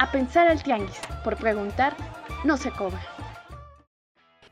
A pensar al tianguis, por preguntar, no se cobra.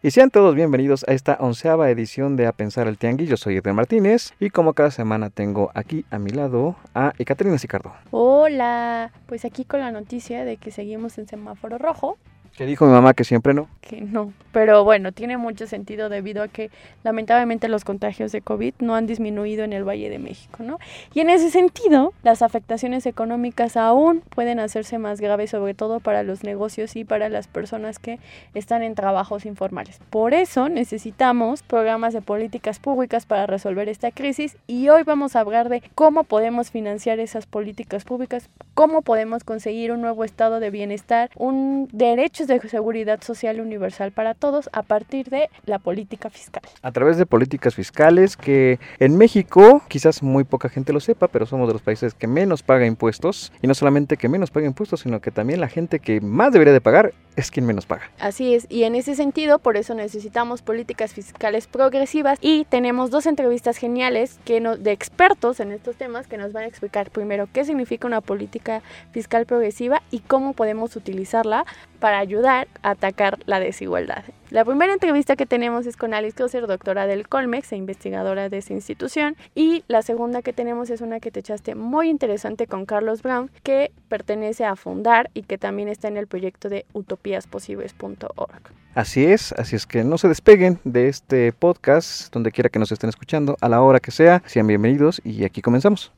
Y sean todos bienvenidos a esta onceava edición de A Pensar al Tianguis. Yo soy Edgar Martínez y como cada semana tengo aquí a mi lado a Ekaterina Sicardo. Hola, pues aquí con la noticia de que seguimos en semáforo rojo que dijo mi mamá que siempre no. Que no, pero bueno, tiene mucho sentido debido a que lamentablemente los contagios de COVID no han disminuido en el Valle de México, ¿no? Y en ese sentido, las afectaciones económicas aún pueden hacerse más graves, sobre todo para los negocios y para las personas que están en trabajos informales. Por eso necesitamos programas de políticas públicas para resolver esta crisis y hoy vamos a hablar de cómo podemos financiar esas políticas públicas, cómo podemos conseguir un nuevo estado de bienestar, un derecho de seguridad social universal para todos a partir de la política fiscal. A través de políticas fiscales que en México quizás muy poca gente lo sepa, pero somos de los países que menos paga impuestos y no solamente que menos paga impuestos, sino que también la gente que más debería de pagar es quien menos paga. Así es, y en ese sentido, por eso necesitamos políticas fiscales progresivas y tenemos dos entrevistas geniales que de expertos en estos temas que nos van a explicar primero qué significa una política fiscal progresiva y cómo podemos utilizarla para ayudar a atacar la desigualdad. La primera entrevista que tenemos es con Alice Crosser, doctora del Colmex e investigadora de esa institución. Y la segunda que tenemos es una que te echaste muy interesante con Carlos Brown, que pertenece a Fundar y que también está en el proyecto de utopiasposibles.org. Así es, así es que no se despeguen de este podcast, donde quiera que nos estén escuchando, a la hora que sea. Sean bienvenidos y aquí comenzamos.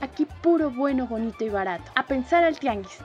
Aquí puro bueno, bonito y barato. A pensar al tianguis.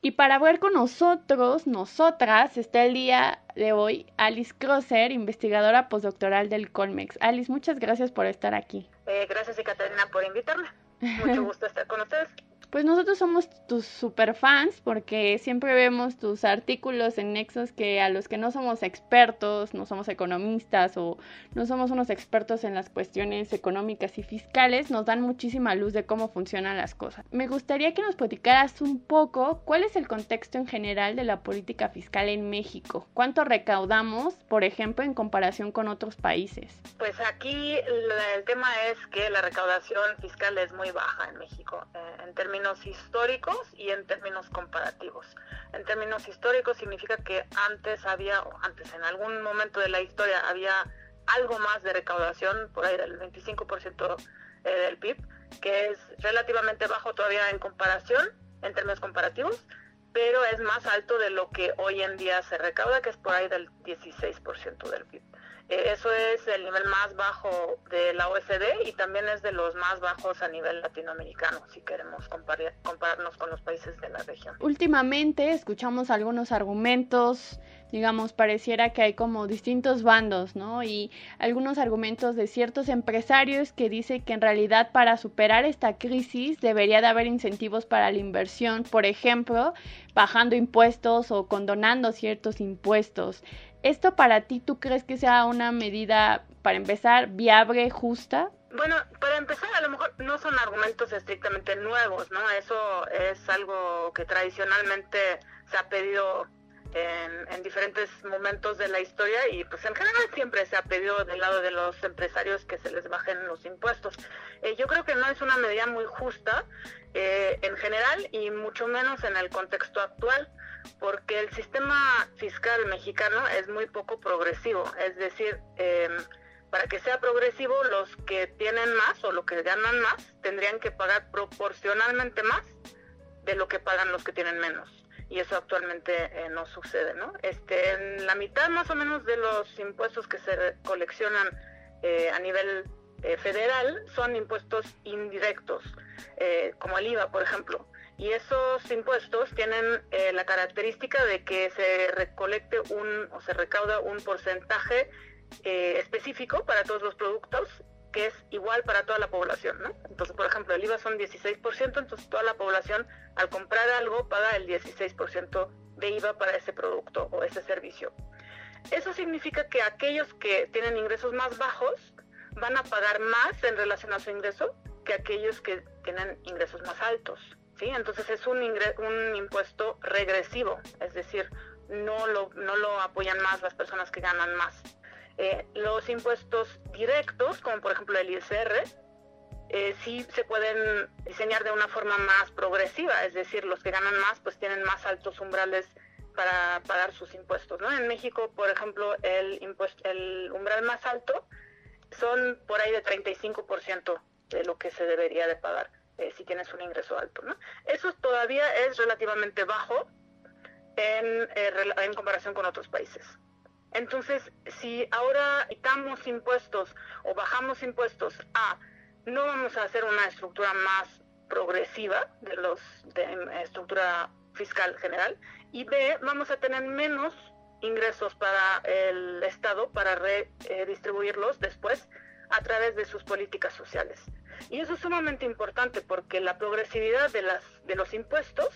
Y para ver con nosotros, nosotras, está el día de hoy Alice Crosser, investigadora postdoctoral del Colmex. Alice, muchas gracias por estar aquí. Eh, gracias, Catarina, por invitarme. Mucho gusto estar con ustedes. Pues nosotros somos tus super fans porque siempre vemos tus artículos en Nexos que a los que no somos expertos, no somos economistas o no somos unos expertos en las cuestiones económicas y fiscales, nos dan muchísima luz de cómo funcionan las cosas. Me gustaría que nos platicaras un poco cuál es el contexto en general de la política fiscal en México. ¿Cuánto recaudamos, por ejemplo, en comparación con otros países? Pues aquí el tema es que la recaudación fiscal es muy baja en México. Eh, en términos términos históricos y en términos comparativos. En términos históricos significa que antes había, antes en algún momento de la historia había algo más de recaudación, por ahí del 25% eh, del PIB, que es relativamente bajo todavía en comparación, en términos comparativos, pero es más alto de lo que hoy en día se recauda, que es por ahí del 16% del PIB. Eh, eso es el nivel más bajo de la OSD y también es de los más bajos a nivel latinoamericano, si queremos compararnos con los países de la región. Últimamente escuchamos algunos argumentos, digamos, pareciera que hay como distintos bandos, ¿no? Y algunos argumentos de ciertos empresarios que dicen que en realidad para superar esta crisis debería de haber incentivos para la inversión, por ejemplo, bajando impuestos o condonando ciertos impuestos. ¿Esto para ti tú crees que sea una medida, para empezar, viable, justa? Bueno, para empezar, a lo mejor no son argumentos estrictamente nuevos, ¿no? Eso es algo que tradicionalmente se ha pedido en, diferentes momentos de la historia y pues en general siempre se ha pedido del lado de los empresarios que se les bajen los impuestos. Eh, yo creo que no es una medida muy justa eh, en general y mucho menos en el contexto actual porque el sistema fiscal mexicano es muy poco progresivo, es decir, em, para que sea progresivo, los que tienen más o los que ganan más tendrían que pagar proporcionalmente más de lo que pagan los que tienen menos. Y eso actualmente eh, no sucede, ¿no? Este, la mitad más o menos de los impuestos que se coleccionan eh, a nivel eh, federal son impuestos indirectos, como el IVA, por ejemplo. Y esos impuestos tienen eh, la característica de que se recolecte un o se recauda un porcentaje eh, específico para todos los productos que es igual para toda la población, ¿no? Entonces, por ejemplo, el IVA son 16%, entonces toda la población al comprar algo paga el 16% de IVA para ese producto o ese servicio. Eso significa que aquellos que tienen ingresos más bajos van a pagar más en relación a su ingreso que aquellos que tienen ingresos más altos. ¿Sí? Entonces es un, impuesto regresivo, es decir, no lo, no lo apoyan más las personas que ganan más. Eh, los impuestos directos, como por ejemplo el ISR, eh, sí se pueden diseñar de una forma más progresiva, es decir, los que ganan más pues tienen más altos umbrales para pagar sus impuestos. ¿no? En México, por ejemplo, el, impuesto, el umbral más alto son por ahí de 35% de lo que se debería de pagar eh, si tienes un ingreso alto. Eso todavía es relativamente bajo en, eh, en comparación con otros países. Entonces, si ahora quitamos impuestos o bajamos impuestos a no vamos a hacer una estructura más progresiva de los de estructura fiscal general y B vamos a tener menos ingresos para el Estado para redistribuirlos después a través de sus políticas sociales. Y eso es sumamente importante porque la progresividad de, las, de los impuestos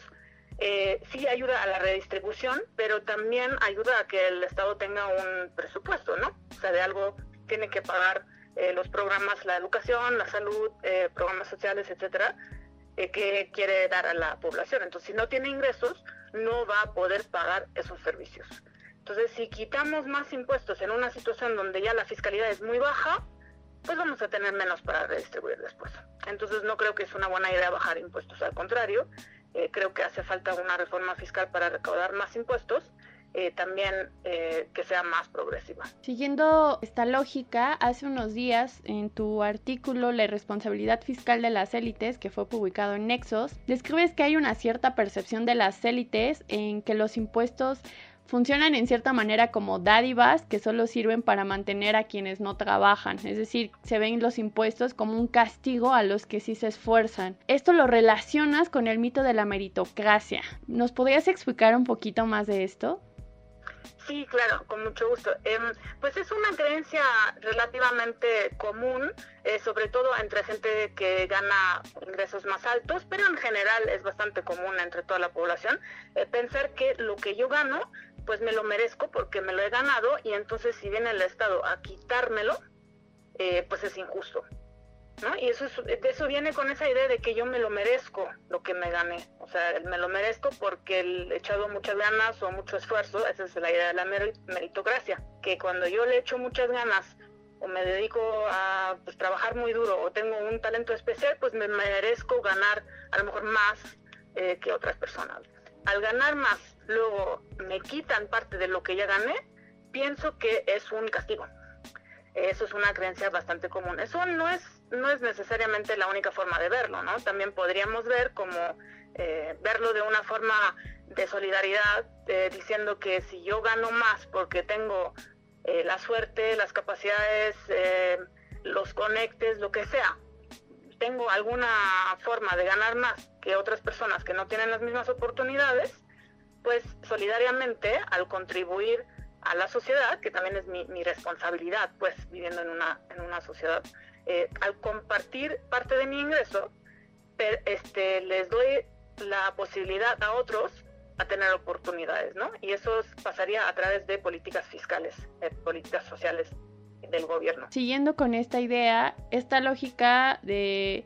eh, sí ayuda a la redistribución, pero también ayuda a que el Estado tenga un presupuesto, ¿no? O sea, de algo tiene que pagar eh, los programas, la educación, la salud, eh, programas sociales, etcétera, que quiere dar a la población. Entonces, si no tiene ingresos, no va a poder pagar esos servicios. Entonces, si quitamos más impuestos en una situación donde ya la fiscalidad es muy baja, pues vamos a tener menos para redistribuir después. Entonces, no creo que es una buena idea bajar impuestos. Al contrario, creo que hace falta una reforma fiscal para recaudar más impuestos eh, también eh, que sea más progresiva. Siguiendo esta lógica, hace unos días en tu artículo La responsabilidad fiscal de las élites, que fue publicado en Nexos, describes que hay una cierta percepción de las élites en que los impuestos funcionan en cierta manera como dádivas que solo sirven para mantener a quienes no trabajan, es decir, se ven los impuestos como un castigo a los que sí se esfuerzan. Esto lo relacionas con el mito de la meritocracia. ¿Nos podrías explicar un poquito más de esto? Sí, claro, con mucho gusto. Em, pues es una creencia relativamente común, eh, sobre todo entre gente que gana ingresos más altos, pero en general es bastante común entre toda la población, eh, pensar que lo que yo gano, pues me lo merezco porque me lo he ganado y entonces si viene el Estado a quitármelo, eh, pues es injusto. Y eso, de eso viene con esa idea de que yo me lo merezco, lo que me gané. O sea, me lo merezco porque he echado muchas ganas o mucho esfuerzo. Esa es la idea de la meritocracia. Que cuando yo le echo muchas ganas o me dedico a pues, trabajar muy duro o tengo un talento especial, pues me merezco ganar a lo mejor más eh, que otras personas. Al ganar más, luego me quitan parte de lo que ya gané, pienso que es un castigo. Eso es una creencia bastante común. Eso no es no es necesariamente la única forma de verlo, ¿no? También podríamos ver como eh, verlo de una forma de solidaridad, eh, diciendo que si yo gano más porque tengo eh, la suerte, las capacidades, los conectes, lo que sea, tengo alguna forma de ganar más que otras personas que no tienen las mismas oportunidades, pues solidariamente al contribuir a la sociedad, que también es mi, mi responsabilidad, pues viviendo en una, en una sociedad eh, al compartir parte de mi ingreso, este, les doy la posibilidad a otros a tener oportunidades, ¿no? Y eso pasaría a través de políticas fiscales, políticas sociales del gobierno. Siguiendo con esta idea, esta lógica de,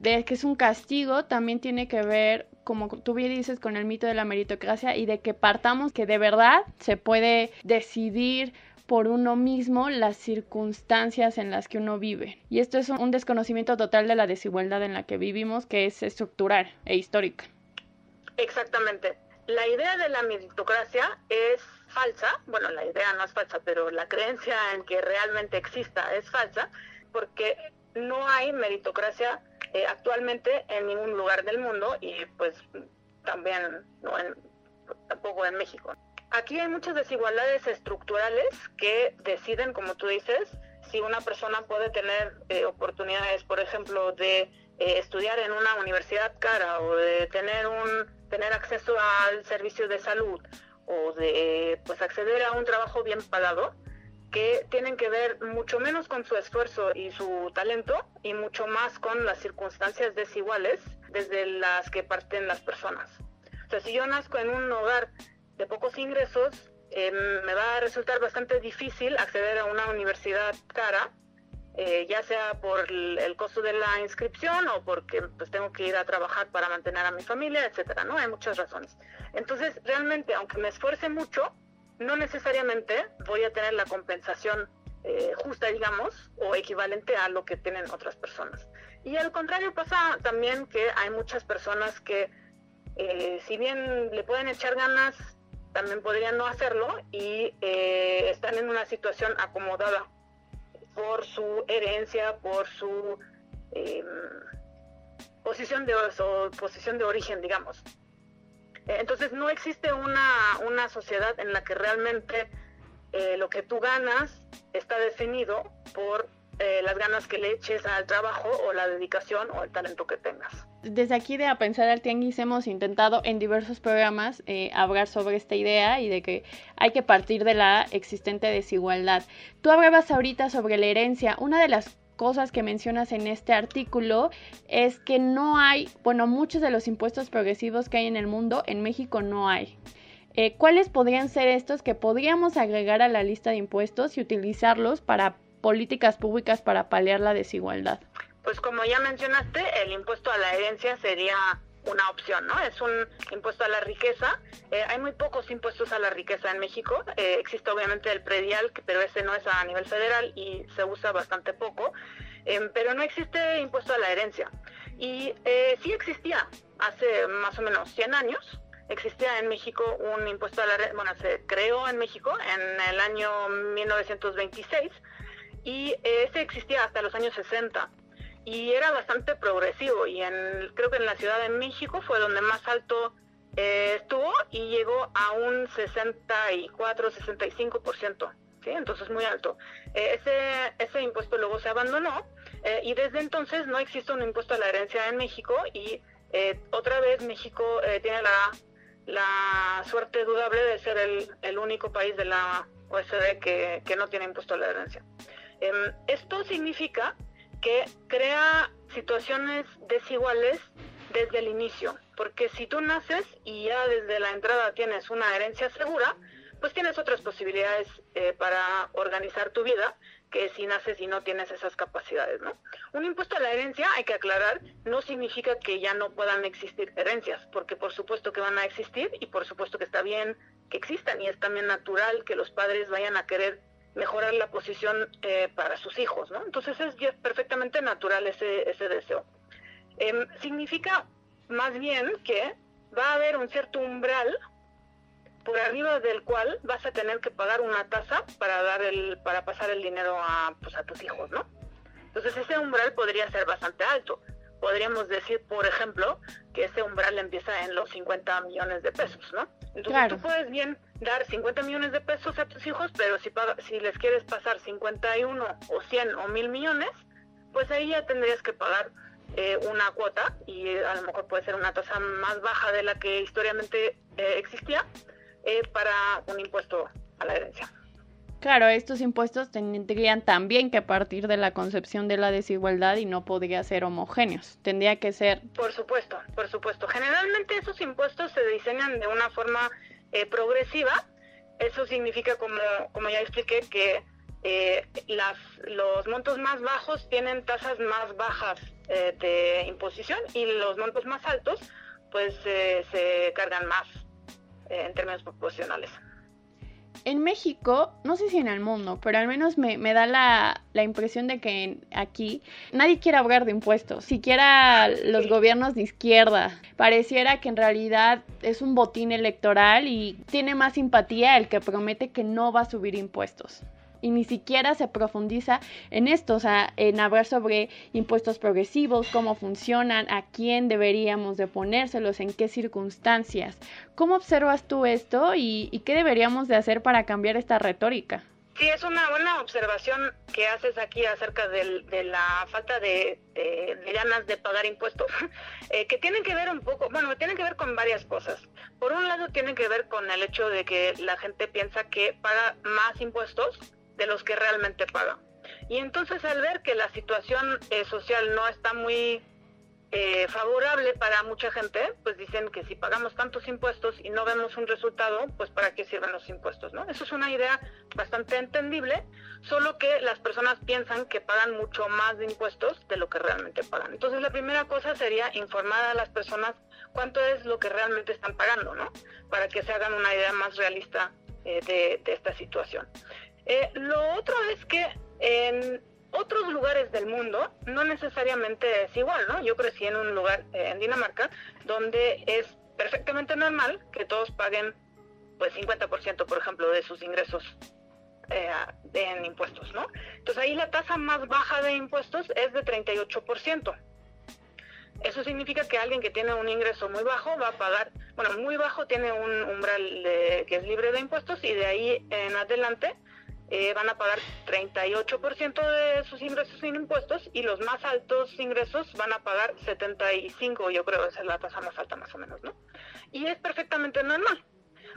de que es un castigo también tiene que ver, como tú bien dices, con el mito de la meritocracia y de que partamos que de verdad se puede decidir por uno mismo las circunstancias en las que uno vive. Y esto es un desconocimiento total de la desigualdad en la que vivimos, que es estructural e histórica. Exactamente. La idea de la meritocracia es falsa, bueno, la idea no es falsa, pero la creencia en que realmente exista es falsa, porque no hay meritocracia eh, actualmente en ningún lugar del mundo y pues también no en, tampoco en México. Aquí hay muchas desigualdades estructurales que deciden, como tú dices, si una persona puede tener eh, oportunidades, por ejemplo, de eh, estudiar en una universidad cara o de tener un tener acceso al servicio de salud o de pues acceder a un trabajo bien pagado que tienen que ver mucho menos con su esfuerzo y su talento y mucho más con las circunstancias desiguales desde las que parten las personas. O sea, si yo nazco en un hogar de pocos ingresos, eh, me va a resultar bastante difícil acceder a una universidad cara, eh, ya sea por el, costo de la inscripción o porque pues tengo que ir a trabajar para mantener a mi familia, etcétera, ¿no? Hay muchas razones. Entonces, realmente, aunque me esfuerce mucho, no necesariamente voy a tener la compensación eh, justa, digamos, o equivalente a lo que tienen otras personas. Y al contrario pasa también que hay muchas personas que, eh, si bien le pueden echar ganas, también podrían no hacerlo y eh, están en una situación acomodada por su herencia, por su em, posición, de, posición de origen, digamos. Entonces no existe una, una sociedad en la que realmente eh, lo que tú ganas está definido por eh, las ganas que le eches al trabajo o la dedicación o el talento que tengas. Desde aquí de A Pensar al Tianguis hemos intentado en diversos programas eh, hablar sobre esta idea y de que hay que partir de la existente desigualdad. Tú hablabas ahorita sobre la herencia. Una de las cosas que mencionas en este artículo es que no hay, bueno, muchos de los impuestos progresivos que hay en el mundo, en México no hay. Eh, ¿Cuáles podrían ser estos que podríamos agregar a la lista de impuestos y utilizarlos para políticas públicas para paliar la desigualdad? Pues como ya mencionaste, el impuesto a la herencia sería una opción, ¿no? Es un impuesto a la riqueza. Eh, hay muy pocos impuestos a la riqueza en México. Eh, existe obviamente el predial, pero ese no es a nivel federal y se usa bastante poco. Em, pero no existe impuesto a la herencia. Y sí existía hace más o menos 100 años, existía en México un impuesto a la bueno, se creó en México en el año 1926 y ese existía hasta los años 60 y era bastante progresivo y en creo que en la Ciudad de México fue donde más alto eh, estuvo y llegó a un 64 65% sí entonces muy alto eh, ese ese impuesto luego se abandonó eh, y desde entonces no existe un impuesto a la herencia en México y otra vez México tiene la la suerte dudable de ser el, único país de la OSD que, no tiene impuesto a la herencia. Em, esto significa que crea situaciones desiguales desde el inicio, porque si tú naces y ya desde la entrada tienes una herencia segura, pues tienes otras posibilidades eh, para organizar tu vida que si naces y no tienes esas capacidades, ¿no? Un impuesto a la herencia, hay que aclarar, no significa que ya no puedan existir herencias, porque por supuesto que van a existir y por supuesto que está bien que existan y es también natural que los padres vayan a querer mejorar la posición eh, para sus hijos, ¿no? Entonces es perfectamente natural ese, ese deseo. Em, significa más bien que va a haber un cierto umbral por arriba del cual vas a tener que pagar una tasa para dar el para pasar el dinero a pues a tus hijos, ¿no? Entonces ese umbral podría ser bastante alto. Podríamos decir, por ejemplo, que ese umbral empieza en los 50 millones de pesos, ¿no? Entonces tú puedes bien dar 50 millones de pesos a tus hijos, pero si si les quieres pasar 51 o 100 o 1000 millones, pues ahí ya tendrías que pagar eh, una cuota y a lo mejor puede ser una tasa más baja de la que históricamente eh, existía, eh, para un impuesto a la herencia. Claro, estos impuestos tendrían también que partir de la concepción de la desigualdad y no podría ser homogéneos. Tendría que ser. Por supuesto, por supuesto. Generalmente esos impuestos se diseñan de una forma eh, progresiva. Eso significa, como, como ya expliqué, que eh, las, los montos más bajos tienen tasas más bajas de imposición y los montos más altos, pues se cargan más eh, en términos proporcionales. En México, no sé si en el mundo, pero al menos me, da la, impresión de que aquí nadie quiere hablar de impuestos, siquiera los gobiernos de izquierda. Pareciera que en realidad es un botín electoral y tiene más simpatía el que promete que no va a subir impuestos y ni siquiera se profundiza en esto, o sea, en hablar sobre impuestos progresivos, cómo funcionan, a quién deberíamos de ponérselos, en qué circunstancias. ¿Cómo observas tú esto y, qué deberíamos de hacer para cambiar esta retórica? Sí, es una buena observación que haces aquí acerca de la falta de, ganas de pagar impuestos, eh, que tienen que ver un poco, bueno, tienen que ver con varias cosas. Por un lado, tienen que ver con el hecho de que la gente piensa que paga más impuestos de los que realmente pagan. Y entonces al ver que la situación eh, social no está muy eh, favorable para mucha gente, pues dicen que si pagamos tantos impuestos y no vemos un resultado, pues para qué sirven los impuestos, ¿no? Eso es una idea bastante entendible, solo que las personas piensan que pagan mucho más de impuestos de lo que realmente pagan. Entonces la primera cosa sería informar a las personas cuánto es lo que realmente están pagando, ¿no? Para que se hagan una idea más realista eh, de, de esta situación. Eh, lo otro es que en otros lugares del mundo no necesariamente es igual, ¿no? Yo crecí en un lugar, eh, en Dinamarca, donde es perfectamente normal que todos paguen pues 50%, por ejemplo, de sus ingresos eh, en impuestos, ¿no? Entonces ahí la tasa más baja de impuestos es de 38%. Eso significa que alguien que tiene un ingreso muy bajo va a pagar, bueno, muy bajo tiene un umbral que es libre de impuestos y de ahí en adelante eh, van a pagar 38% de sus ingresos sin impuestos y los más altos ingresos van a pagar 75, yo creo esa es la tasa más alta más o menos, ¿no? Y es perfectamente normal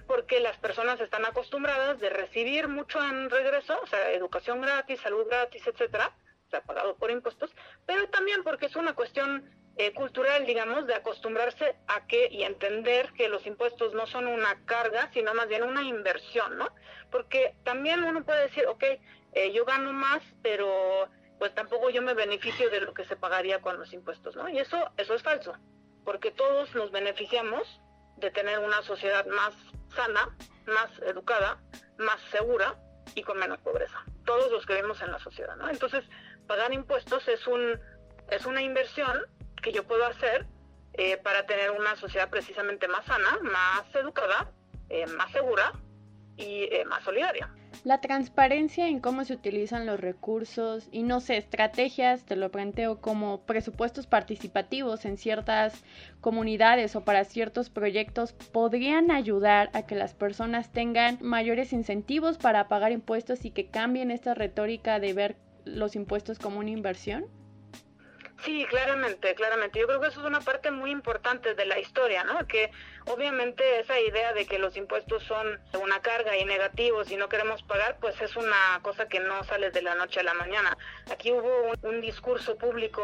porque las personas están acostumbradas de recibir mucho en regreso, o sea, educación gratis, salud gratis, etcétera, o sea, pagado por impuestos, pero también porque es una cuestión eh, cultural, digamos, de acostumbrarse a que y entender que los impuestos no son una carga, sino más bien una inversión, ¿no? Porque también uno puede decir, ok, eh, yo gano más, pero pues tampoco yo me beneficio de lo que se pagaría con los impuestos, ¿no? Y eso, eso es falso, porque todos nos beneficiamos de tener una sociedad más sana, más educada, más segura y con menos pobreza. Todos los que vivimos en la sociedad, ¿no? Entonces, pagar impuestos es un es una inversión que yo puedo hacer eh, para tener una sociedad precisamente más sana, más educada, eh, más segura y eh, más solidaria. La transparencia en cómo se utilizan los recursos y no sé, estrategias, te lo planteo como presupuestos participativos en ciertas comunidades o para ciertos proyectos podrían ayudar a que las personas tengan mayores incentivos para pagar impuestos y que cambien esta retórica de ver los impuestos como una inversión? Sí, claramente, claramente. Yo creo que eso es una parte muy importante de la historia, ¿no? Que obviamente esa idea de que los impuestos son una carga y negativos y no queremos pagar, pues es una cosa que no sale de la noche a la mañana. Aquí hubo un, discurso público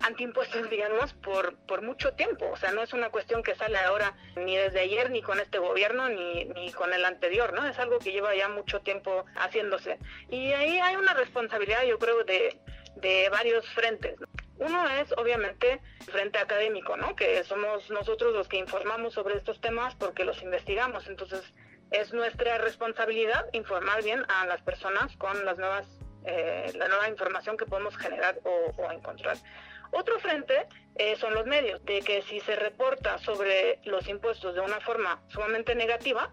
antiimpuestos, digamos, por, por mucho tiempo. O sea, no es una cuestión que sale ahora ni desde ayer, ni con este gobierno, ni, ni con el anterior, ¿no? Es algo que lleva ya mucho tiempo haciéndose. Y ahí hay una responsabilidad, yo creo, de, de varios frentes. Uno es, obviamente, el frente académico, ¿no? Que somos nosotros los que informamos sobre estos temas porque los investigamos. Entonces, es nuestra responsabilidad informar bien a las personas con las nuevas, eh, la nueva información que podemos generar o, encontrar. Otro frente eh, son los medios, de que si se reporta sobre los impuestos de una forma sumamente negativa,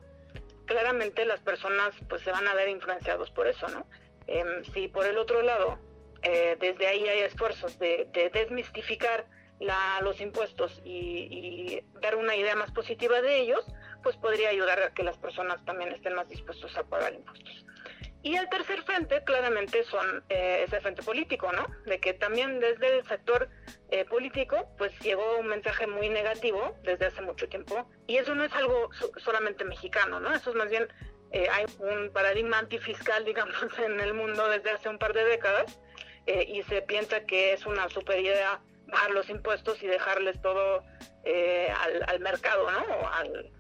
claramente las personas pues se van a ver influenciados por eso, ¿no? Em, si por el otro lado eh, desde ahí hay esfuerzos de, desmistificar los impuestos y, dar una idea más positiva de ellos, pues podría ayudar a que las personas también estén más dispuestos a pagar impuestos. Y el tercer frente, claramente, son eh, ese frente político, ¿no? De que también desde el sector eh, político, pues llegó un mensaje muy negativo desde hace mucho tiempo. Y eso no es algo solamente mexicano, ¿no? Eso es más bien, hay un paradigma antifiscal, digamos, en el mundo desde hace un par de décadas, eh, y se piensa que es una super idea bajar los impuestos y dejarles todo eh, al, mercado, ¿no? Al,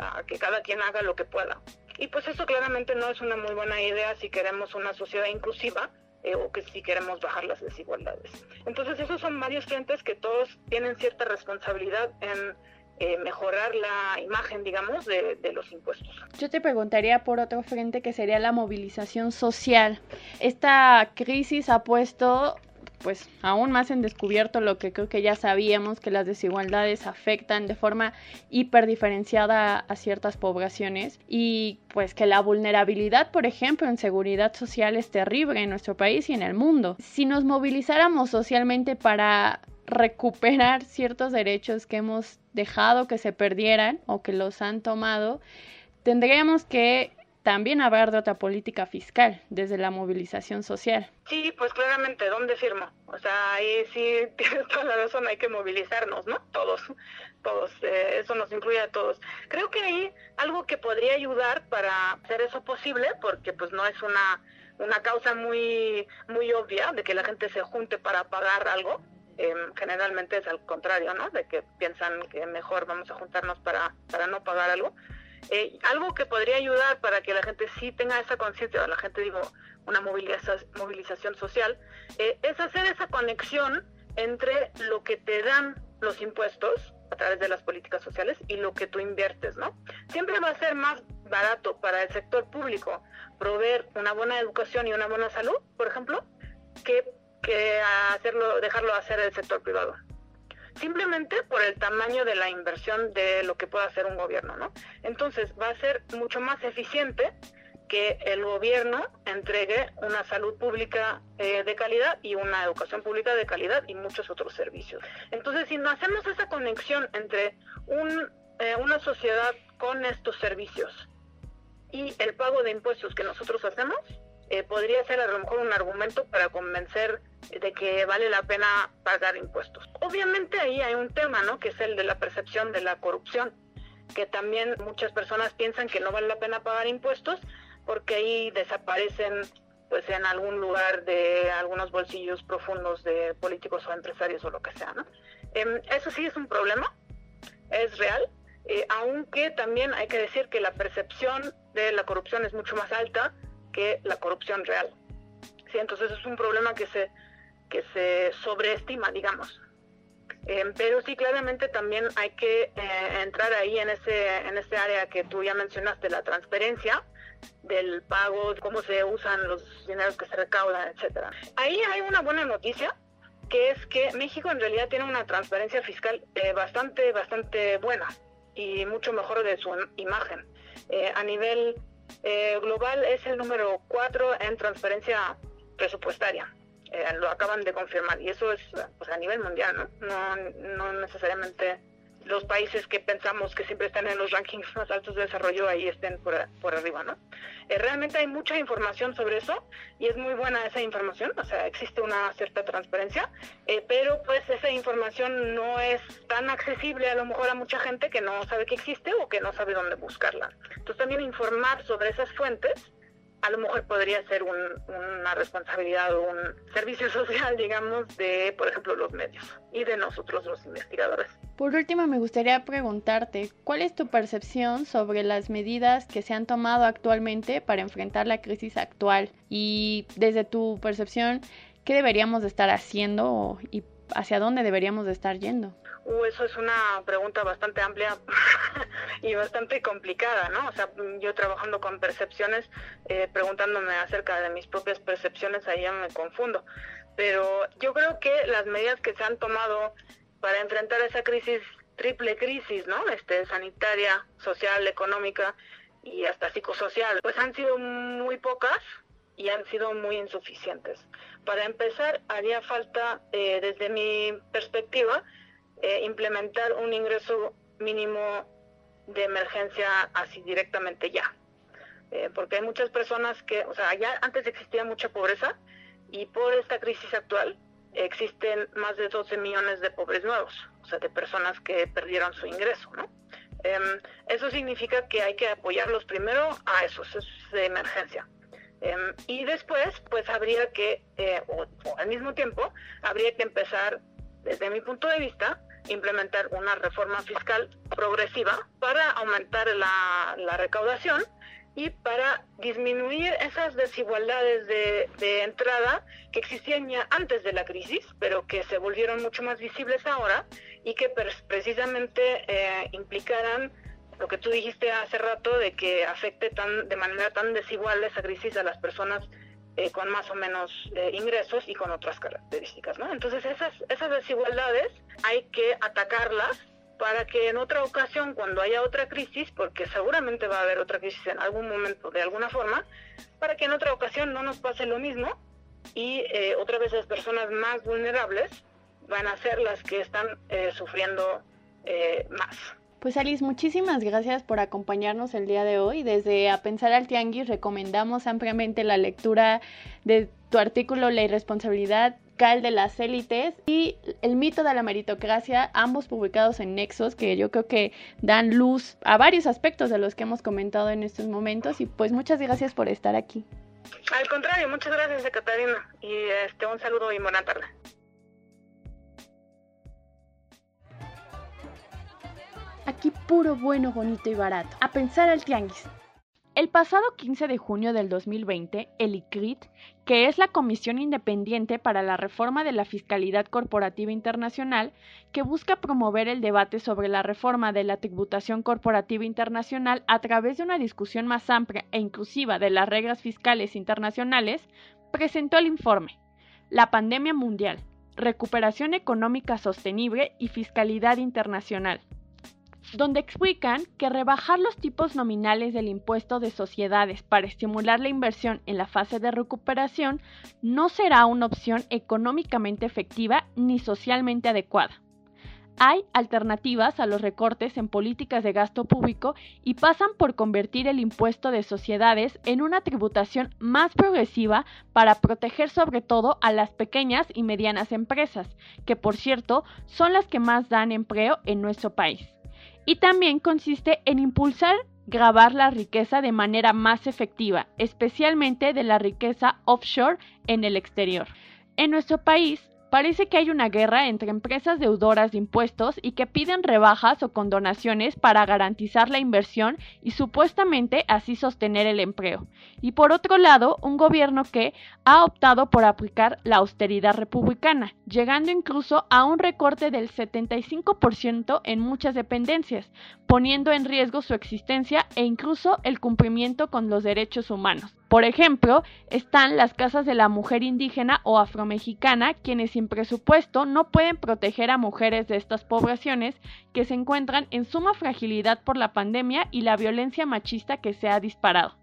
a que cada quien haga lo que pueda. Y pues eso claramente no es una muy buena idea si queremos una sociedad inclusiva eh, o que si queremos bajar las desigualdades. Entonces esos son varios frentes que todos tienen cierta responsabilidad en eh, mejorar la imagen, digamos, de, de, los impuestos. Yo te preguntaría por otro frente que sería la movilización social. Esta crisis ha puesto pues aún más en descubierto lo que creo que ya sabíamos que las desigualdades afectan de forma hiperdiferenciada a ciertas poblaciones y pues que la vulnerabilidad, por ejemplo, en seguridad social es terrible en nuestro país y en el mundo. Si nos movilizáramos socialmente para recuperar ciertos derechos que hemos dejado que se perdieran o que los han tomado, tendríamos que también hablar de otra política fiscal desde la movilización social. Sí, pues claramente, ¿dónde firmo? O sea, ahí sí tienes toda la razón, hay que movilizarnos, ¿no? Todos, todos, eh, eso nos incluye a todos. Creo que ahí algo que podría ayudar para hacer eso posible, porque pues no es una, una causa muy, muy obvia de que la gente se junte para pagar algo, Em, generalmente es al contrario, ¿no? De que piensan que mejor vamos a juntarnos para, para no pagar algo. Eh, algo que podría ayudar para que la gente sí tenga esa conciencia, la gente digo, una movilización, movilización social, eh, es hacer esa conexión entre lo que te dan los impuestos a través de las políticas sociales y lo que tú inviertes, ¿no? Siempre va a ser más barato para el sector público proveer una buena educación y una buena salud, por ejemplo, que, que hacerlo, dejarlo hacer el sector privado. Simplemente por el tamaño de la inversión de lo que pueda hacer un gobierno, ¿no? Entonces va a ser mucho más eficiente que el gobierno entregue una salud pública eh, de calidad y una educación pública de calidad y muchos otros servicios. Entonces, si no hacemos esa conexión entre un, eh, una sociedad con estos servicios y el pago de impuestos que nosotros hacemos, eh, podría ser a lo mejor un argumento para convencer de que vale la pena pagar impuestos. Obviamente ahí hay un tema, ¿no? Que es el de la percepción de la corrupción, que también muchas personas piensan que no vale la pena pagar impuestos porque ahí desaparecen pues en algún lugar de algunos bolsillos profundos de políticos o empresarios o lo que sea, ¿no? Em, eso sí es un problema, es real, eh, aunque también hay que decir que la percepción de la corrupción es mucho más alta que la corrupción real. Sí, entonces es un problema que se, que se sobreestima, digamos. Em, pero sí, claramente también hay que eh, entrar ahí en ese, en ese área que tú ya mencionaste, la transparencia, del pago, cómo se usan los dineros que se recaudan, etcétera. Ahí hay una buena noticia, que es que México en realidad tiene una transparencia fiscal eh, bastante, bastante buena y mucho mejor de su imagen. Eh, a nivel eh, global es el número 4 en transparencia presupuestaria. Lo acaban de confirmar y eso es pues, a nivel mundial, ¿no? No, no necesariamente los países que pensamos que siempre están en los rankings más altos de desarrollo ahí estén por, por arriba, ¿no? Eh, realmente hay mucha información sobre eso y es muy buena esa información, o sea, existe una cierta transparencia, eh, pero pues esa información no es tan accesible a lo mejor a mucha gente que no sabe que existe o que no sabe dónde buscarla. Entonces también informar sobre esas fuentes a lo mejor podría ser una responsabilidad o un servicio social, digamos, de, por ejemplo, los medios y de nosotros los investigadores. Por último, me gustaría preguntarte, ¿cuál es tu percepción sobre las medidas que se han tomado actualmente para enfrentar la crisis actual? Y desde tu percepción, ¿qué deberíamos de estar haciendo y hacia dónde deberíamos de estar yendo? Uh, eso es una pregunta bastante amplia y bastante complicada, ¿no? O sea, yo trabajando con percepciones, eh, preguntándome acerca de mis propias percepciones, ahí ya me confundo. Pero yo creo que las medidas que se han tomado para enfrentar esa crisis, triple crisis, ¿no? Este, sanitaria, social, económica y hasta psicosocial, pues han sido muy pocas y han sido muy insuficientes. Para empezar, haría falta, eh, desde mi perspectiva, eh, implementar un ingreso mínimo de emergencia así directamente ya. Eh, porque hay muchas personas que, o sea, ya antes existía mucha pobreza y por esta crisis actual existen más de 12 millones de pobres nuevos, o sea, de personas que perdieron su ingreso, ¿no? Em, eso significa que hay que apoyarlos primero a esos, es de emergencia. Em, y después, pues habría que, eh, o, al mismo tiempo, habría que empezar, desde mi punto de vista, implementar una reforma fiscal progresiva para aumentar la, recaudación y para disminuir esas desigualdades de, entrada que existían ya antes de la crisis, pero que se volvieron mucho más visibles ahora y que precisamente eh, implicaran lo que tú dijiste hace rato de que afecte tan, de manera tan desigual esa crisis a las personas eh, con más o menos eh, ingresos y con otras características. Entonces esas, esas desigualdades hay que atacarlas para que en otra ocasión, cuando haya otra crisis, porque seguramente va a haber otra crisis en algún momento de alguna forma, para que en otra ocasión no nos pase lo mismo y eh, otra vez las personas más vulnerables van a ser las que están sufriendo más. Pues Alice, muchísimas gracias por acompañarnos el día de hoy. Desde A Pensar al Tianguis recomendamos ampliamente la lectura de tu artículo La irresponsabilidad cal de las élites y El mito de la meritocracia, ambos publicados en Nexos, que yo creo que dan luz a varios aspectos de los que hemos comentado en estos momentos. Y pues muchas gracias por estar aquí. Al contrario, muchas gracias, Catarina. Y este, un saludo y buena tarde. Aquí puro bueno, bonito y barato. A pensar al tianguis. El pasado 15 de junio del 2020, el ICRIT, que es la Comisión Independiente para la Reforma de la Fiscalidad Corporativa Internacional, que busca promover el debate sobre la reforma de la tributación corporativa internacional a través de una discusión más amplia e inclusiva de las reglas fiscales internacionales, presentó el informe La pandemia mundial, recuperación económica sostenible y fiscalidad internacional donde explican que rebajar los tipos nominales del impuesto de sociedades para estimular la inversión en la fase de recuperación no será una opción económicamente efectiva ni socialmente adecuada. Hay alternativas a los recortes en políticas de gasto público y pasan por convertir el impuesto de sociedades en una tributación más progresiva para proteger sobre todo a las pequeñas y medianas empresas, que por cierto son las que más dan empleo en nuestro país y también consiste en impulsar grabar la riqueza de manera más efectiva, especialmente de la riqueza offshore en el exterior. En nuestro país, Parece que hay una guerra entre empresas deudoras de impuestos y que piden rebajas o condonaciones para garantizar la inversión y supuestamente así sostener el empleo. Y por otro lado, un gobierno que ha optado por aplicar la austeridad republicana, llegando incluso a un recorte del 75% en muchas dependencias, poniendo en riesgo su existencia e incluso el cumplimiento con los derechos humanos. Por ejemplo, están las casas de la mujer indígena o afromexicana, quienes sin presupuesto no pueden proteger a mujeres de estas poblaciones que se encuentran en suma fragilidad por la pandemia y la violencia machista que se ha disparado.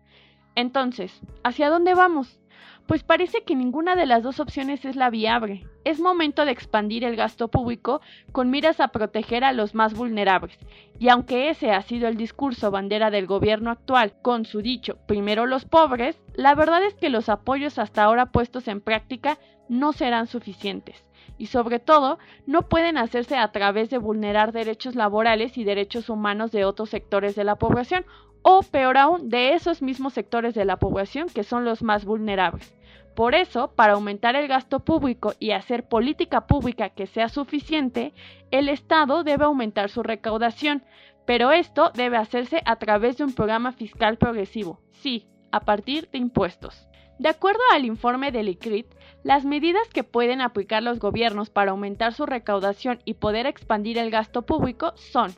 Entonces, ¿hacia dónde vamos? Pues parece que ninguna de las dos opciones es la viable. Es momento de expandir el gasto público con miras a proteger a los más vulnerables. Y aunque ese ha sido el discurso bandera del gobierno actual con su dicho primero los pobres, la verdad es que los apoyos hasta ahora puestos en práctica no serán suficientes. Y sobre todo, no pueden hacerse a través de vulnerar derechos laborales y derechos humanos de otros sectores de la población o peor aún, de esos mismos sectores de la población que son los más vulnerables. Por eso, para aumentar el gasto público y hacer política pública que sea suficiente, el Estado debe aumentar su recaudación, pero esto debe hacerse a través de un programa fiscal progresivo, sí, a partir de impuestos. De acuerdo al informe del ICRIT, las medidas que pueden aplicar los gobiernos para aumentar su recaudación y poder expandir el gasto público son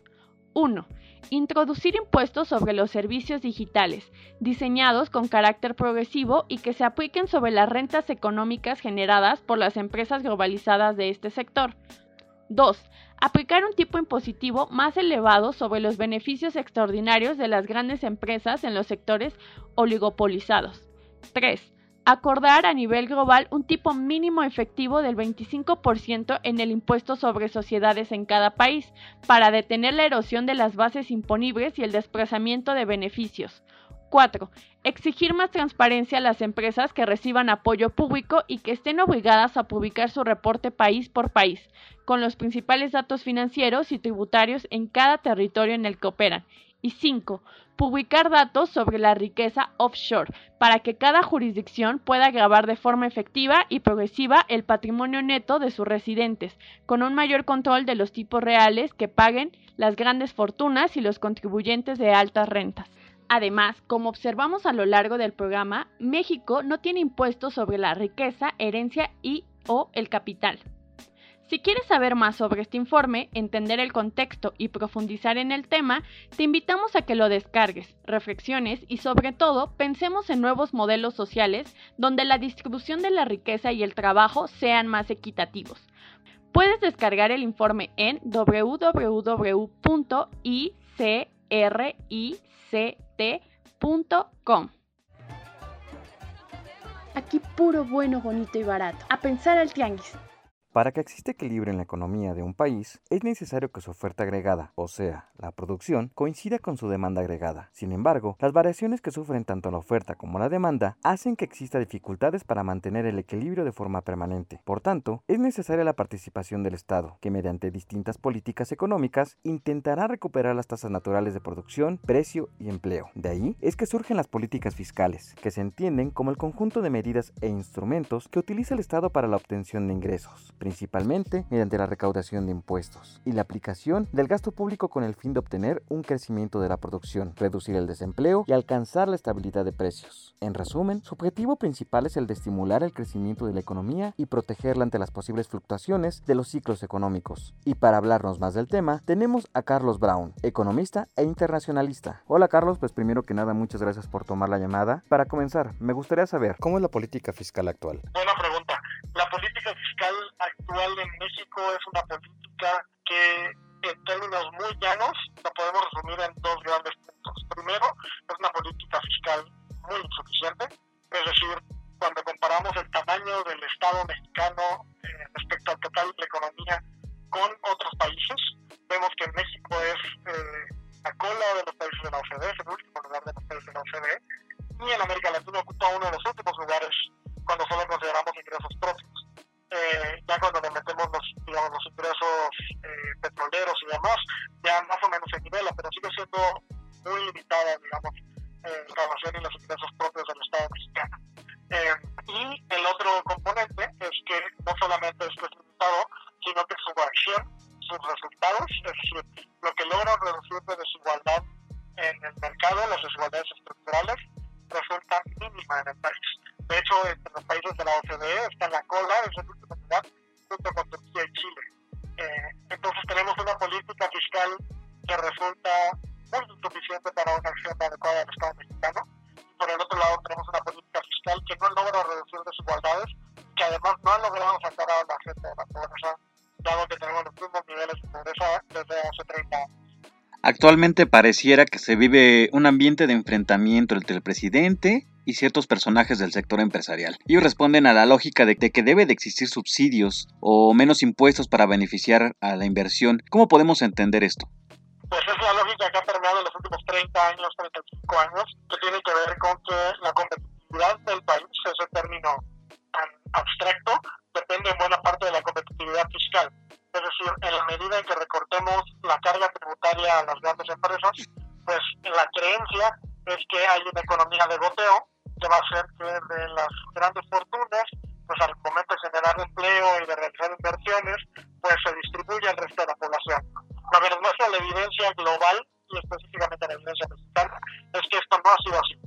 1. Introducir impuestos sobre los servicios digitales, diseñados con carácter progresivo y que se apliquen sobre las rentas económicas generadas por las empresas globalizadas de este sector. 2. Aplicar un tipo impositivo más elevado sobre los beneficios extraordinarios de las grandes empresas en los sectores oligopolizados. 3 acordar a nivel global un tipo mínimo efectivo del 25% en el impuesto sobre sociedades en cada país, para detener la erosión de las bases imponibles y el desplazamiento de beneficios. 4. Exigir más transparencia a las empresas que reciban apoyo público y que estén obligadas a publicar su reporte país por país, con los principales datos financieros y tributarios en cada territorio en el que operan, y 5. Publicar datos sobre la riqueza offshore para que cada jurisdicción pueda grabar de forma efectiva y progresiva el patrimonio neto de sus residentes, con un mayor control de los tipos reales que paguen las grandes fortunas y los contribuyentes de altas rentas. Además, como observamos a lo largo del programa, México no tiene impuestos sobre la riqueza, herencia y o el capital. Si quieres saber más sobre este informe, entender el contexto y profundizar en el tema, te invitamos a que lo descargues, reflexiones y sobre todo pensemos en nuevos modelos sociales donde la distribución de la riqueza y el trabajo sean más equitativos. Puedes descargar el informe en www.icrict.com. Aquí puro bueno, bonito y barato. A pensar al tianguis. Para que exista equilibrio en la economía de un país, es necesario que su oferta agregada, o sea, la producción, coincida con su demanda agregada. Sin embargo, las variaciones que sufren tanto la oferta como la demanda hacen que exista dificultades para mantener el equilibrio de forma permanente. Por tanto, es necesaria la participación del Estado, que mediante distintas políticas económicas intentará recuperar las tasas naturales de producción, precio y empleo. De ahí es que surgen las políticas fiscales, que se entienden como el conjunto de medidas e instrumentos que utiliza el Estado para la obtención de ingresos principalmente mediante la recaudación de impuestos y la aplicación del gasto público con el fin de obtener un crecimiento de la producción, reducir el desempleo y alcanzar la estabilidad de precios. En resumen, su objetivo principal es el de estimular el crecimiento de la economía y protegerla ante las posibles fluctuaciones de los ciclos económicos. Y para hablarnos más del tema, tenemos a Carlos Brown, economista e internacionalista. Hola Carlos, pues primero que nada muchas gracias por tomar la llamada. Para comenzar, me gustaría saber cómo es la política fiscal actual. Buena pregunta. La política fiscal actual en México es una política que en términos muy llanos la podemos resumir en dos grandes puntos. Primero, es una política fiscal muy insuficiente, es decir, cuando comparamos el tamaño del Estado mexicano eh, respecto al total de la economía con otros países, vemos que México es eh, la cola de los países de la OCDE, es el último lugar de los países de la OCDE, y en América Latina ocupa uno de los últimos lugares cuando solo consideramos ingresos propios. Eh, ya cuando le metemos los, digamos, los ingresos eh, petroleros y demás, ya más o menos se nivela, pero sigue siendo Actualmente pareciera que se vive un ambiente de enfrentamiento entre el presidente y ciertos personajes del sector empresarial. Ellos responden a la lógica de que debe de existir subsidios o menos impuestos para beneficiar a la inversión. ¿Cómo podemos entender esto? Es que esto no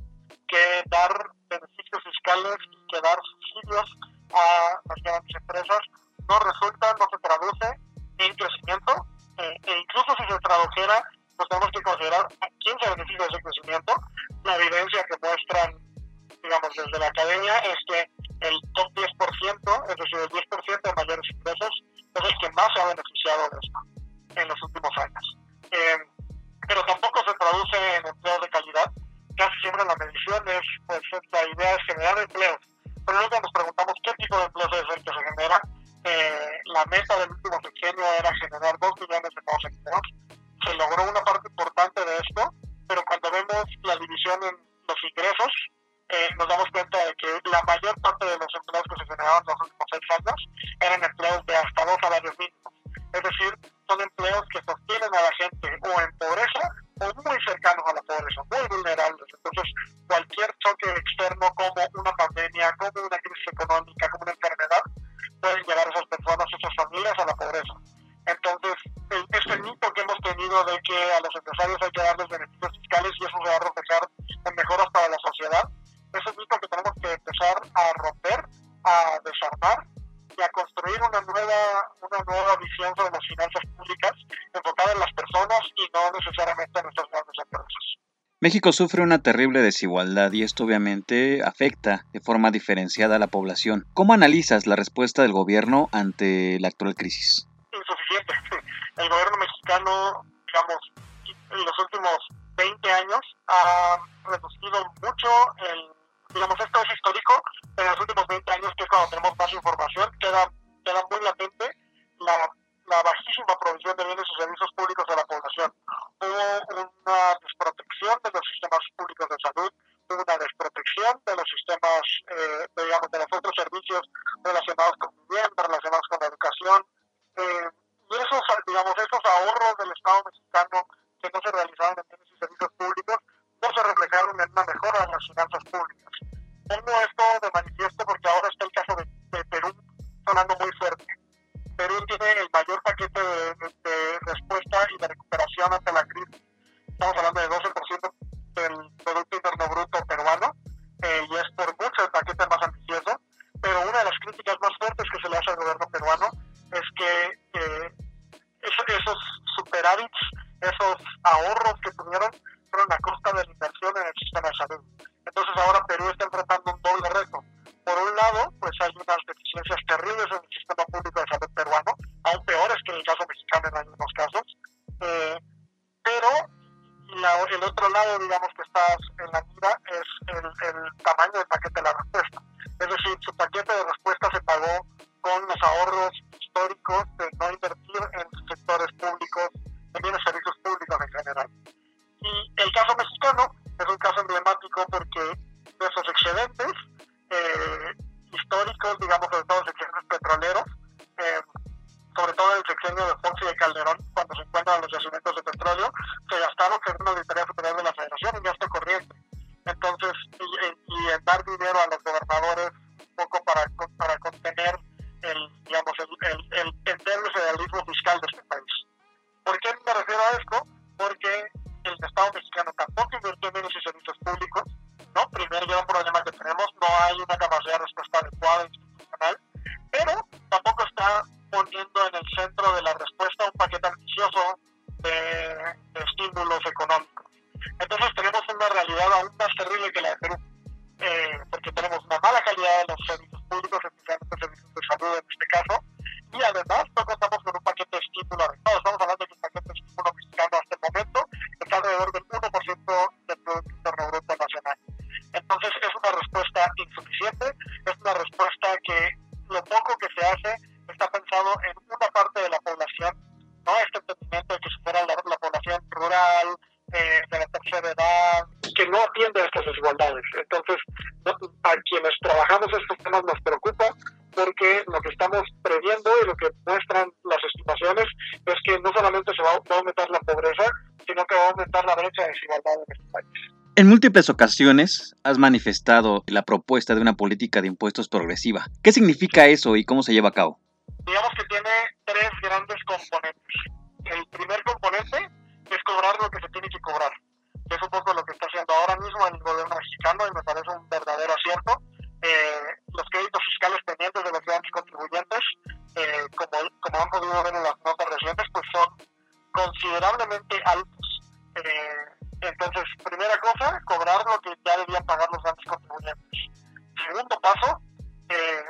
México sufre una terrible desigualdad y esto obviamente afecta de forma diferenciada a la población. ¿Cómo analizas la respuesta del gobierno ante la actual crisis? Insuficiente. El gobierno mexicano, digamos, en los últimos 20 años ha reducido mucho el digamos, esto es histórico, en los últimos 20 años, que es cuando tenemos más información, queda, queda muy latente la, la bajísima provisión de bienes y servicios públicos a la población. Hubo una desprotección de los sistemas públicos de salud, hubo una desprotección de los sistemas, eh, de, digamos, de los otros servicios relacionados con vivienda, relacionados con la educación. Eh, y esos, digamos, esos ahorros del Estado mexicano que no se realizaron en bienes y servicios públicos no se reflejaron en una mejora en las finanzas públicas. Pongo esto de manifiesto porque ahora está el caso de, de Perú sonando muy fuerte. Perú tiene el mayor paquete de, respuesta y de recuperación ante la crisis. Estamos hablando de 12% del Producto Interno Bruto peruano, eh, y es por mucho el paquete más ambicioso, pero una de las críticas más fuertes que se le hace al gobierno peruano es que eh, esos, esos superávits, esos ahorros que tuvieron, fueron a costa de la inversión en el sistema de salud. Entonces ahora Perú está enfrentando un doble reto por un lado, pues hay unas deficiencias terribles en el sistema público de salud peruano, aún peores que en el caso mexicano en algunos casos. Eh, pero el otro lado, digamos, que está en la mira es el, el tamaño del paquete de la respuesta. Porque lo que estamos previendo y lo que muestran las estimaciones es que no solamente se va, a aumentar la pobreza, sino que va a aumentar la brecha de desigualdad en este país. En múltiples ocasiones has manifestado la propuesta de una política de impuestos progresiva. ¿Qué significa eso y cómo se lleva a cabo? Digamos que tiene tres grandes componentes. El primer componente es cobrar lo que se tiene que cobrar. Es un poco lo que está haciendo ahora mismo el gobierno mexicano y me parece un verdadero acierto. Eh, los créditos fiscales pendientes de los grandes contribuyentes, eh, como, como han podido ver en las notas recientes, pues son considerablemente altos. Eh, entonces, primera cosa, cobrar lo que ya debían pagar los grandes contribuyentes. Segundo paso, eh,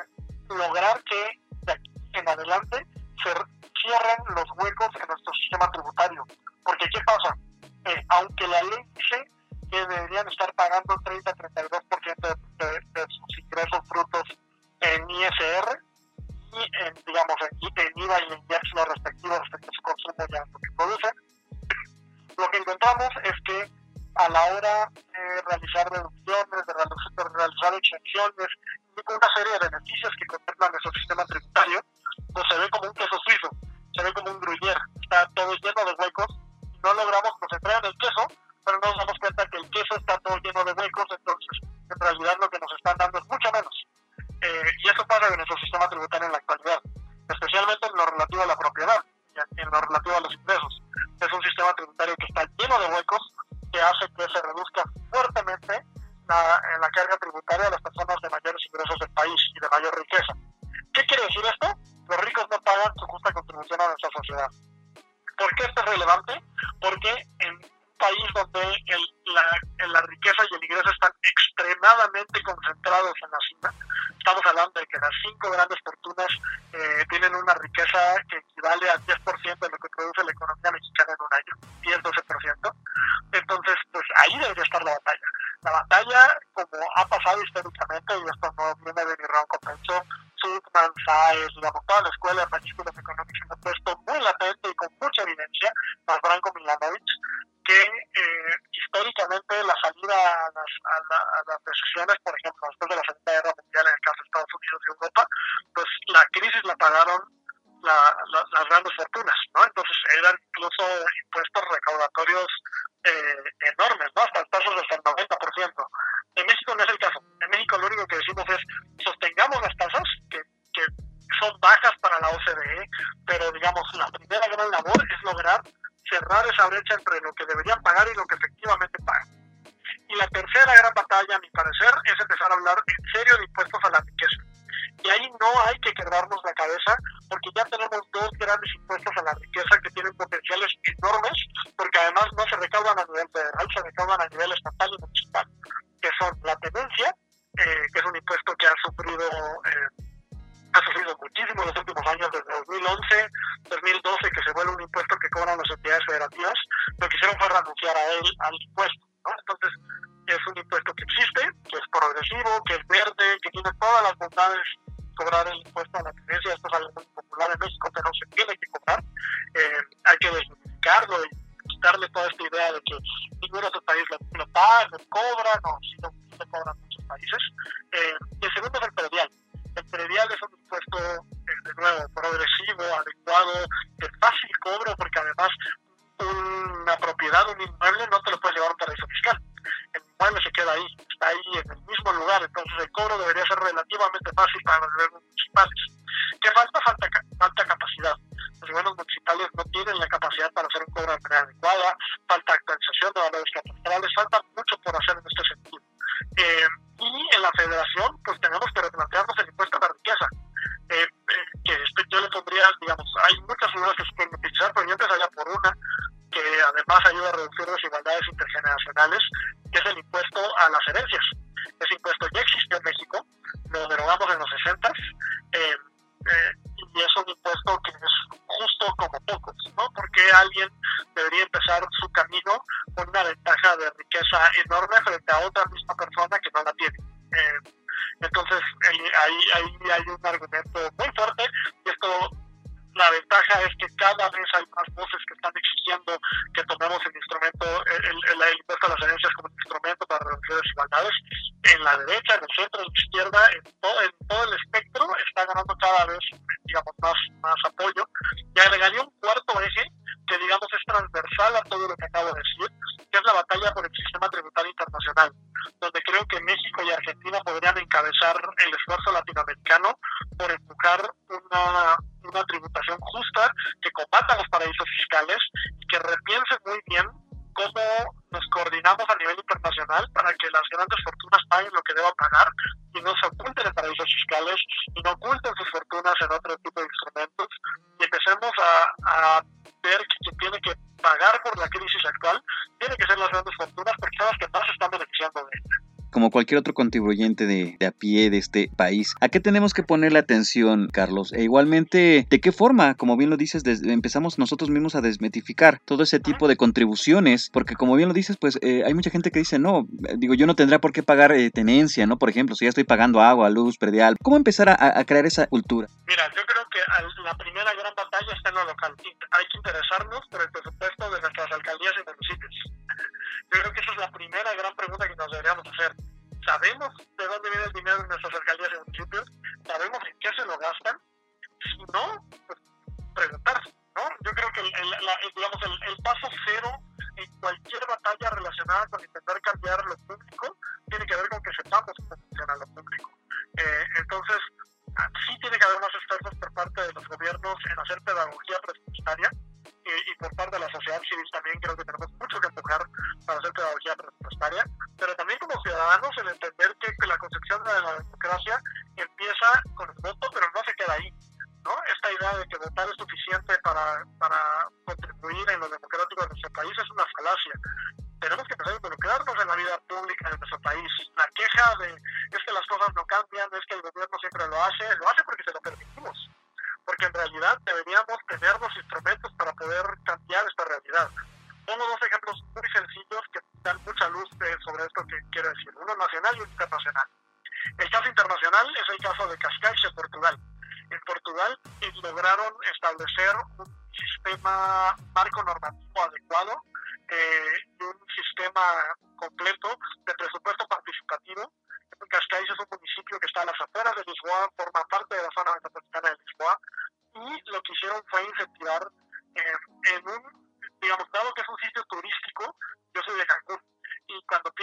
lograr que de aquí en adelante se cierren los huecos en nuestro sistema tributario. Porque, ¿qué pasa? Eh, aunque la ley dice que deberían estar pagando 30-32% de, de, de sus ingresos frutos en ISR y en, digamos, en, en IVA y en IEPS los respectivos respecto a su consumo y a lo que producen, lo que encontramos es que a la hora de realizar deducciones, de realizar, de realizar exenciones, una serie de beneficios que contemplan nuestro sistema tributario, pues se ve como un queso suizo, se ve como un gruyere, está todo lleno de huecos, no logramos concentrar en el queso, pero nos damos cuenta que el queso está todo lleno de huecos, entonces en realidad lo que nos están dando es mucho menos. Eh, y eso pasa en nuestro sistema tributario en la actualidad, especialmente en lo relativo a la propiedad y en lo relativo a los ingresos. A la riqueza que tienen potenciales enormes, porque además no se recaudan a nivel federal, se recaudan a nivel estatal y municipal, debería empezar su camino con una ventaja de riqueza enorme frente a otra misma persona que no la tiene. Eh, entonces, ahí, ahí hay un argumento muy fuerte y esto la ventaja es que cada vez hay más voces que están exigiendo que tomemos el instrumento, el, impuesto a las herencias como instrumento para reducir desigualdades. En la derecha, en el centro, en la izquierda, en todo, en todo el espectro está ganando cada vez, digamos, más, más apoyo. Y agregaría un cuarto eje que, digamos, es transversal a todo lo que acabo de decir, que es la batalla por el sistema tributario internacional, donde creo que México y Argentina podrían encabezar el esfuerzo latinoamericano por empujar una una tributación justa, que combata los paraísos fiscales y que repiense muy bien cómo nos coordinamos a nivel internacional para que las grandes fortunas paguen lo que deban pagar y no se oculten en paraísos fiscales y no oculten sus fortunas en otro tipo de instrumentos. Y empecemos a, ver que quien tiene que pagar por la crisis actual tiene que ser las grandes fortunas porque son las que más están beneficiando de ella como cualquier otro contribuyente de, a pie de este país. ¿A qué tenemos que ponerle atención, Carlos? E igualmente, ¿de qué forma, como bien lo dices, empezamos nosotros mismos a desmetificar todo ese tipo de contribuciones? Porque como bien lo dices, pues eh, hay mucha gente que dice, no, digo, yo no tendría por qué pagar eh, tenencia, ¿no? Por ejemplo, si ya estoy pagando agua, luz, predial. ¿Cómo empezar a, crear esa cultura? Mira, yo creo que la primera gran batalla está en lo local. Hay que interesarnos por el presupuesto de nuestras alcaldías y municipios. Yo creo que esa es la primera gran pregunta. ¿Sabemos de dónde viene el dinero de nuestras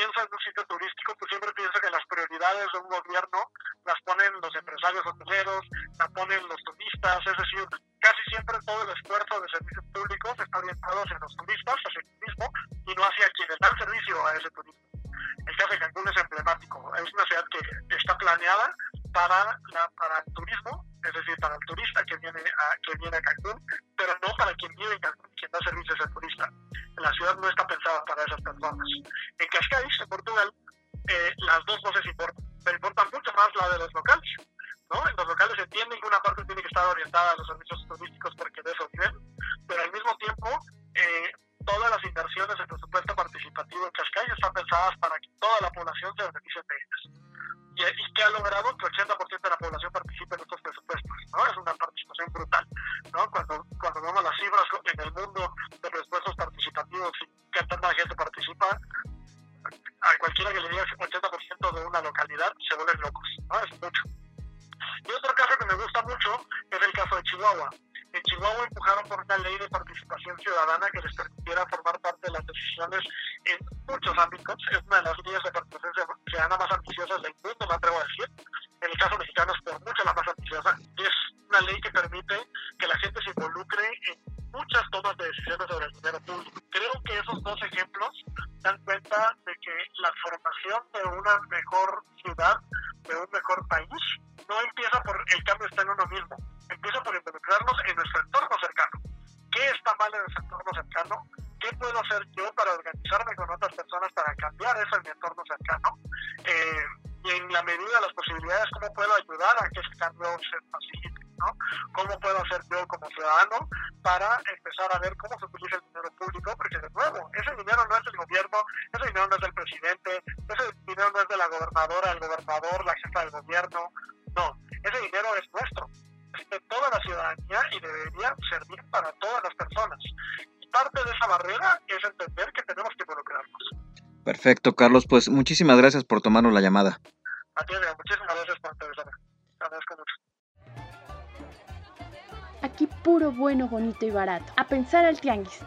pienso en un sitio turístico, pues siempre pienso que las prioridades de un gobierno las ponen los empresarios hoteleros, las ponen los turistas, es decir, casi siempre todo el esfuerzo de servicios públicos está orientado hacia los turistas, hacia el turismo, y no hacia quienes dan servicio a ese turismo. El caso de Cancún es emblemático. Es una ciudad que está planeada para, la, para el turismo, es decir, para el turista que viene a, que viene a Cancún, pero no para quien vive en Cancún, quien da servicios al turista. La ciudad no está pensada para esas personas. En Cascais, en Portugal, eh, las dos voces importan, pero importa mucho más la de los locales. ¿no? Los locales se entiende que una parte tiene que estar orientada a los servicios turísticos porque de eso viven, pero al mismo tiempo eh, todas las inversiones en presupuesto participativo en Cascais están pensadas para que toda la población se beneficie de ellas. Y, y que ha logrado que el 80% de la población participe en estos presupuestos, ¿no? Es una participación brutal, ¿no? Cuando, cuando vemos las cifras en el mundo de presupuestos participativos y que tanta gente participa, a cualquiera que le diga el 80% de una localidad se vuelven locos, ¿no? Es mucho. Y otro caso que me gusta mucho es el caso de Chihuahua. En Chihuahua empujaron por una ley de participación ciudadana que les permitiera formar parte de las decisiones en muchos ámbitos. Es una de las leyes de participación ciudadana más ambiciosas del mundo, me atrevo a decir. En el caso mexicano es por mucho la más ambiciosa. Es una ley que permite que la gente se involucre en muchas tomas de decisiones sobre el dinero público. Creo que esos dos ejemplos dan cuenta de que la formación de una mejor ciudad, de un mejor país, no empieza por el cambio está en uno mismo, empieza ¿no? ¿Cómo puedo hacer yo como ciudadano para empezar a ver cómo se utiliza el dinero público? Porque de nuevo, ese dinero no es del gobierno, ese dinero no es del presidente, ese dinero no es de la gobernadora, el gobernador, la jefa del gobierno, no, ese dinero es nuestro, es de toda la ciudadanía y debería servir para todas las personas. Y parte de esa barrera es entender que tenemos que involucrarnos. Perfecto, Carlos. Pues muchísimas gracias por tomarnos la llamada. A pensar al tianguis.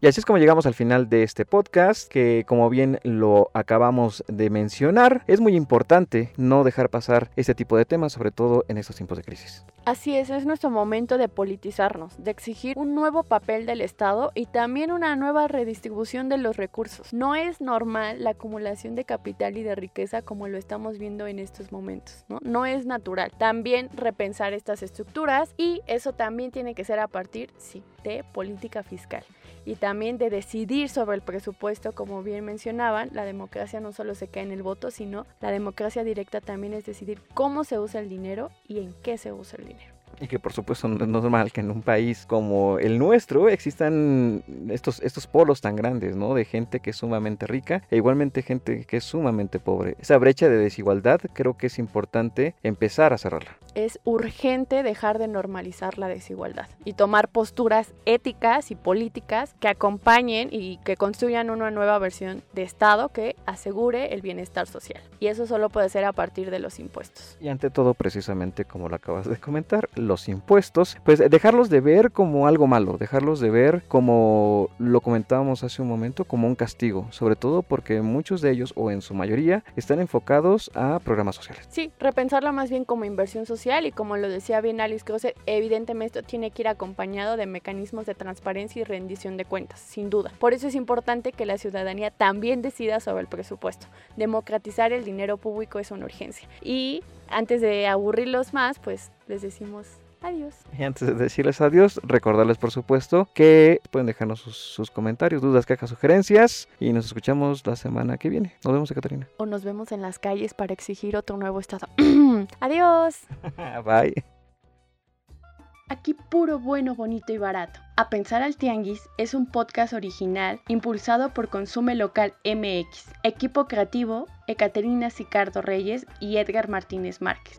Y así es como llegamos al final de este podcast, que como bien lo acabamos de mencionar, es muy importante no dejar pasar este tipo de temas, sobre todo en estos tiempos de crisis. Así es, es nuestro momento de politizarnos, de exigir un nuevo papel del Estado y también una nueva redistribución de los recursos. No es normal la acumulación de capital y de riqueza como lo estamos viendo en estos momentos, ¿no? No es natural. También repensar estas estructuras y eso también tiene que ser a partir, sí, de política fiscal y también de decidir sobre el presupuesto, como bien mencionaban, la democracia no solo se queda en el voto, sino la democracia directa también es decidir cómo se usa el dinero y en qué se usa el dinero. Y que por supuesto no es normal que en un país como el nuestro existan estos, estos polos tan grandes, ¿no? De gente que es sumamente rica e igualmente gente que es sumamente pobre. Esa brecha de desigualdad creo que es importante empezar a cerrarla. Es urgente dejar de normalizar la desigualdad y tomar posturas éticas y políticas que acompañen y que construyan una nueva versión de Estado que asegure el bienestar social. Y eso solo puede ser a partir de los impuestos. Y ante todo, precisamente como lo acabas de comentar, los impuestos, pues dejarlos de ver como algo malo, dejarlos de ver como lo comentábamos hace un momento, como un castigo, sobre todo porque muchos de ellos, o en su mayoría, están enfocados a programas sociales. Sí, repensarlo más bien como inversión social y como lo decía bien Alice Crosser, evidentemente esto tiene que ir acompañado de mecanismos de transparencia y rendición de cuentas, sin duda. Por eso es importante que la ciudadanía también decida sobre el presupuesto. Democratizar el dinero público es una urgencia. Y antes de aburrirlos más, pues les decimos adiós. Y antes de decirles adiós, recordarles por supuesto que pueden dejarnos sus, sus, comentarios, dudas, quejas, sugerencias y nos escuchamos la semana que viene. Nos vemos, Catarina. O nos vemos en las calles para exigir otro nuevo estado. adiós. Bye. Aquí puro bueno, bonito y barato. A Pensar al Tianguis es un podcast original impulsado por Consume Local MX. Equipo creativo, Ecaterina Sicardo Reyes y Edgar Martínez Márquez.